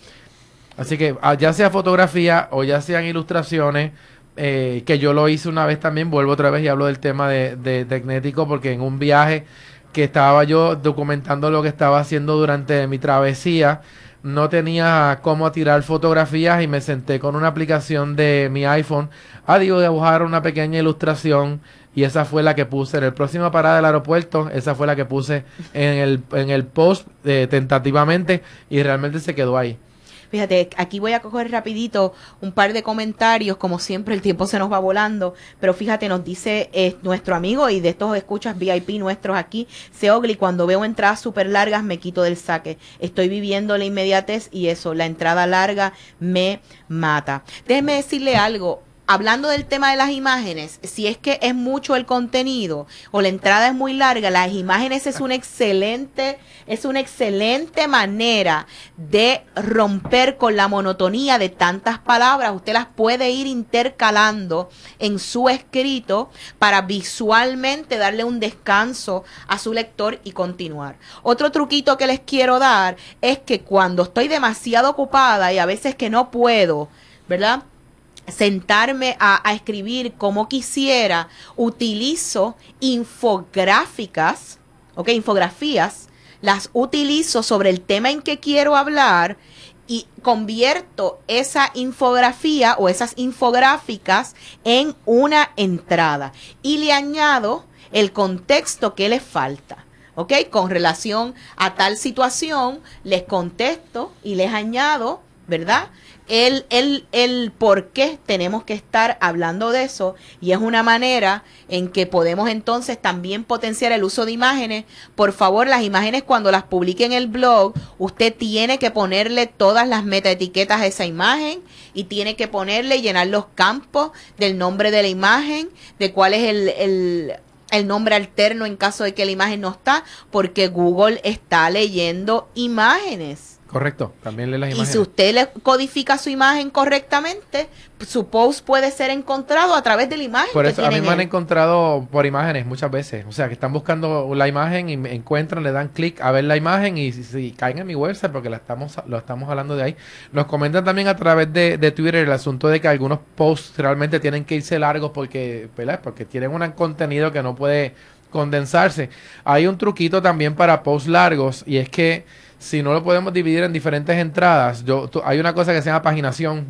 Así que ah, ya sea fotografía o ya sean ilustraciones, eh, que yo lo hice una vez también, vuelvo otra vez y hablo del tema de, de Tecnético, porque en un viaje que estaba yo documentando lo que estaba haciendo durante mi travesía, no tenía cómo tirar fotografías y me senté con una aplicación de mi iPhone a dibujar una pequeña ilustración y esa fue la que puse en el próximo parada del aeropuerto, esa fue la que puse en el, en el post eh, tentativamente y realmente se quedó ahí. Fíjate, aquí voy a coger rapidito un par de comentarios, como siempre el tiempo se nos va volando, pero fíjate, nos dice eh, nuestro amigo y de estos escuchas VIP nuestros aquí, Seogli, cuando veo entradas súper largas me quito del saque. Estoy viviendo la inmediatez y eso, la entrada larga me mata. Déjeme decirle algo, hablando del tema de las imágenes, si es que es mucho el contenido o la entrada es muy larga, las imágenes es una excelente, es una excelente manera de romper con la monotonía de tantas palabras. Usted las puede ir intercalando en su escrito para visualmente darle un descanso a su lector y continuar. Otro truquito que les quiero dar es que cuando estoy demasiado ocupada y a veces que no puedo, ¿verdad? Sentarme a, escribir como quisiera, utilizo infográficas, ok, infografías, las utilizo sobre el tema en que quiero hablar y convierto esa infografía o esas infográficas en una entrada y le añado el contexto que le falta. ¿ok? Con relación a tal situación, les contesto y les añado, ¿verdad? El, el, el por qué tenemos que estar hablando de eso y es una manera en que podemos entonces también potenciar el uso de imágenes. Por favor, las imágenes cuando las publique en el blog, usted tiene que ponerle todas las metaetiquetas a esa imagen y tiene que ponerle, llenar los campos del nombre de la imagen, de cuál es el, el el nombre alterno en caso de que la imagen no está, porque Google está leyendo imágenes. Correcto, también lee las imágenes. Y si usted le codifica su imagen correctamente, su post puede ser encontrado a través de la imagen. Por eso a mí me han encontrado por imágenes muchas veces. O sea, que están buscando la imagen y me encuentran, le dan clic a ver la imagen y si, caen en mi website porque la estamos, lo estamos hablando de ahí. Nos comentan también a través de, de Twitter el asunto de que algunos posts realmente tienen que irse largos porque, porque tienen un contenido que no puede condensarse. Hay un truquito también para posts largos y es que si no lo podemos dividir en diferentes entradas, yo, hay una cosa que se llama paginación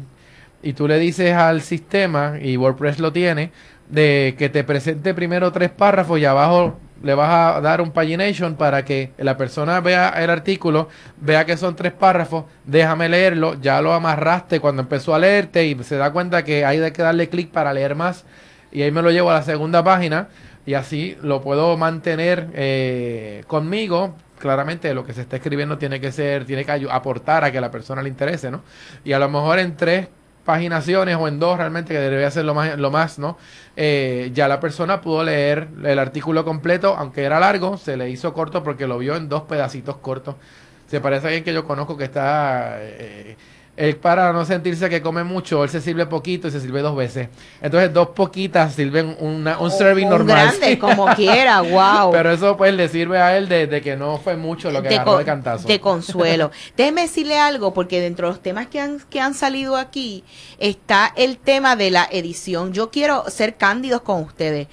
y tú le dices al sistema, y WordPress lo tiene, de que te presente primero tres párrafos y abajo le vas a dar un pagination para que la persona vea el artículo, vea que son tres párrafos, déjame leerlo, ya lo amarraste cuando empezó a leerte y se da cuenta que hay que darle clic para leer más y ahí me lo llevo a la segunda página y así lo puedo mantener eh, conmigo claramente lo que se está escribiendo tiene que ser, tiene que aportar a que la persona le interese, ¿no? Y a lo mejor en tres paginaciones o en dos realmente que debe ser lo más, lo más ¿no? Eh, ya la persona pudo leer el artículo completo, aunque era largo, se le hizo corto porque lo vio en dos pedacitos cortos. Se parece a alguien que yo conozco que está... Eh, él para no sentirse que come mucho, él se sirve poquito y se sirve dos veces. Entonces dos poquitas sirven una, un serving normal. grande, como quiera, wow. Pero eso pues le sirve a él de, que no fue mucho lo que de agarró de cantazo. De consuelo. Déjeme decirle algo, porque dentro de los temas que han, que han salido aquí está el tema de la edición. Yo quiero ser cándidos con ustedes.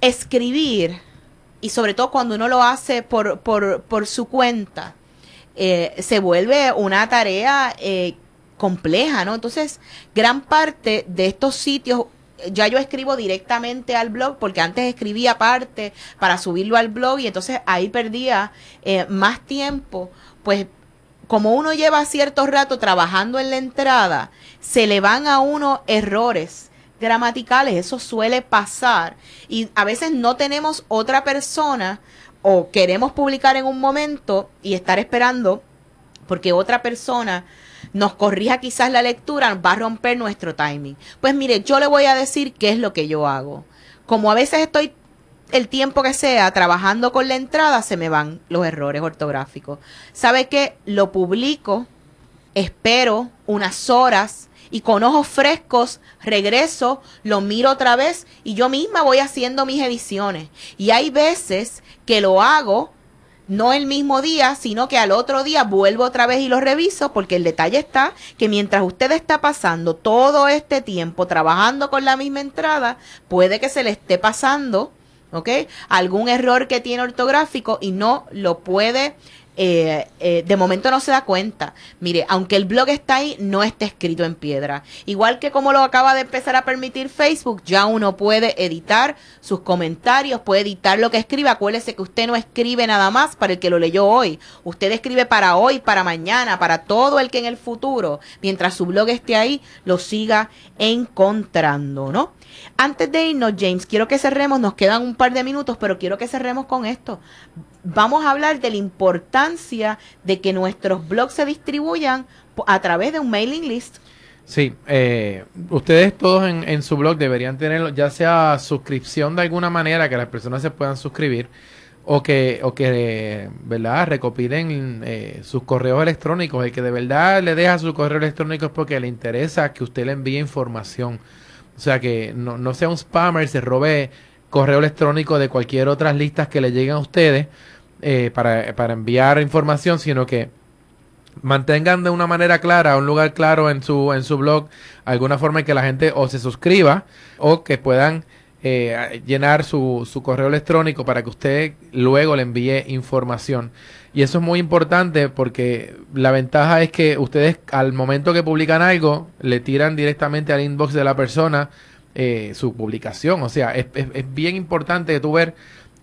Escribir, y sobre todo cuando uno lo hace por, por, por su cuenta, eh, se vuelve una tarea eh, compleja, ¿no? Entonces, gran parte de estos sitios ya yo escribo directamente al blog porque antes escribía aparte para subirlo al blog y entonces ahí perdía eh, más tiempo pues como uno lleva cierto rato trabajando en la entrada se le van a uno errores gramaticales eso suele pasar y a veces no tenemos otra persona o queremos publicar en un momento y estar esperando porque otra persona nos corrija quizás la lectura, va a romper nuestro timing. Pues mire, yo le voy a decir qué es lo que yo hago. Como a veces estoy el tiempo que sea trabajando con la entrada, se me van los errores ortográficos. ¿Sabe qué? Lo publico, espero unas horas y con ojos frescos regreso, lo miro otra vez y yo misma voy haciendo mis ediciones. Y hay veces que lo hago no el mismo día, sino que al otro día vuelvo otra vez y lo reviso, porque el detalle está que mientras usted está pasando todo este tiempo trabajando con la misma entrada, puede que se le esté pasando. Algún error que tiene ortográfico y no lo puede eh, eh, de momento no se da cuenta. Mire, aunque el blog está ahí, no está escrito en piedra. Igual que como lo acaba de empezar a permitir Facebook, ya uno puede editar sus comentarios, puede editar lo que escribe. Acuérdese que usted no escribe nada más para el que lo leyó hoy. Usted escribe para hoy, para mañana, para todo el que en el futuro, mientras su blog esté ahí, lo siga encontrando, ¿no? Antes de irnos, James, quiero que cerremos, nos quedan un par de minutos, pero quiero que cerremos con esto vamos a hablar de la importancia de que nuestros blogs se distribuyan a través de un mailing list. Sí, eh, ustedes todos en, su blog deberían tener ya sea suscripción de alguna manera que las personas se puedan suscribir o que, o que ¿verdad? recopilen eh, sus correos electrónicos. y que de verdad le deja su correo electrónico es porque le interesa que usted le envíe información. O sea, que no, no sea un spammer, se robe correo electrónico de cualquier otras listas que le lleguen a ustedes eh, para, para enviar información, sino que mantengan de una manera clara, un lugar claro en su, en su blog, alguna forma en que la gente o se suscriba o que puedan eh, llenar su, su correo electrónico para que usted luego le envíe información. Y eso es muy importante porque la ventaja es que ustedes al momento que publican algo, le tiran directamente al inbox de la persona eh, su publicación. O sea, es, bien importante que tú ver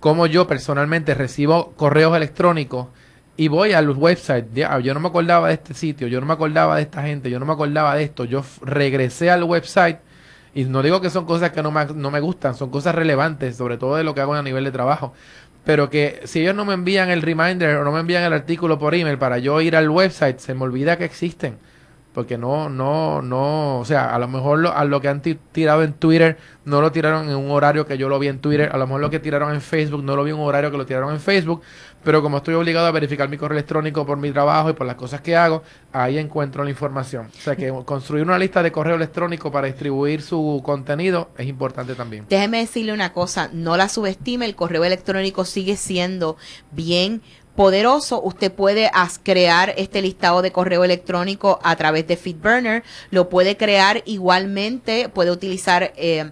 como yo personalmente recibo correos electrónicos y voy al website, ya, yo no me acordaba de este sitio, yo no me acordaba de esta gente, yo no me acordaba de esto, yo regresé al website y no digo que son cosas que no me, no me gustan, son cosas relevantes, sobre todo de lo que hago a nivel de trabajo, pero que si ellos no me envían el reminder o no me envían el artículo por email para yo ir al website, se me olvida que existen porque no, no, no, o sea, a lo mejor lo, a lo que han tirado en Twitter no lo tiraron en un horario que yo lo vi en Twitter, a lo mejor lo que tiraron en Facebook no lo vi en un horario que lo tiraron en Facebook, pero como estoy obligado a verificar mi correo electrónico por mi trabajo y por las cosas que hago, ahí encuentro la información. O sea que construir una lista de correo electrónico para distribuir su contenido es importante también. Déjeme decirle una cosa, no la subestime, el correo electrónico sigue siendo bien poderoso, usted puede crear este listado de correo electrónico a través de FeedBurner, lo puede crear igualmente, puede utilizar eh,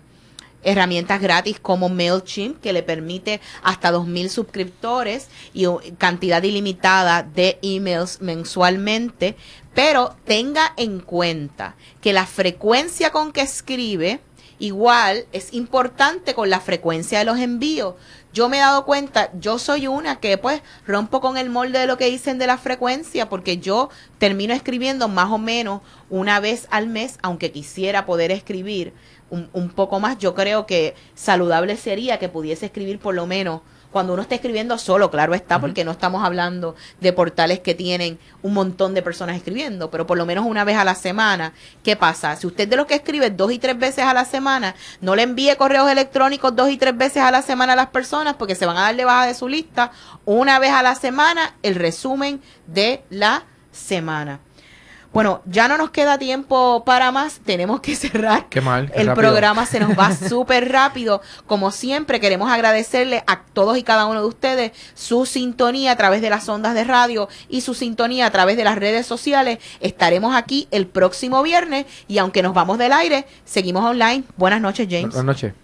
herramientas gratis como MailChimp que le permite hasta 2.000 suscriptores y cantidad ilimitada de emails mensualmente, pero tenga en cuenta que la frecuencia con que escribe igual es importante con la frecuencia de los envíos. Yo me he dado cuenta, yo soy una que pues rompo con el molde de lo que dicen de la frecuencia, porque yo termino escribiendo más o menos una vez al mes, aunque quisiera poder escribir un, un poco más, yo creo que saludable sería que pudiese escribir por lo menos cuando uno está escribiendo solo, claro está, porque no estamos hablando de portales que tienen un montón de personas escribiendo, pero por lo menos una vez a la semana. ¿Qué pasa? Si usted de los que escribe dos y tres veces a la semana, no le envíe correos electrónicos dos y tres veces a la semana a las personas porque se van a dar de baja de su lista, una vez a la semana el resumen de la semana. Bueno, ya no nos queda tiempo para más, tenemos que cerrar. Qué mal. el programa se nos va súper rápido. Como siempre, queremos agradecerle a todos y cada uno de ustedes su sintonía a través de las ondas de radio y su sintonía a través de las redes sociales. Estaremos aquí el próximo viernes y aunque nos vamos del aire, seguimos online. Buenas noches, James. Buenas noches.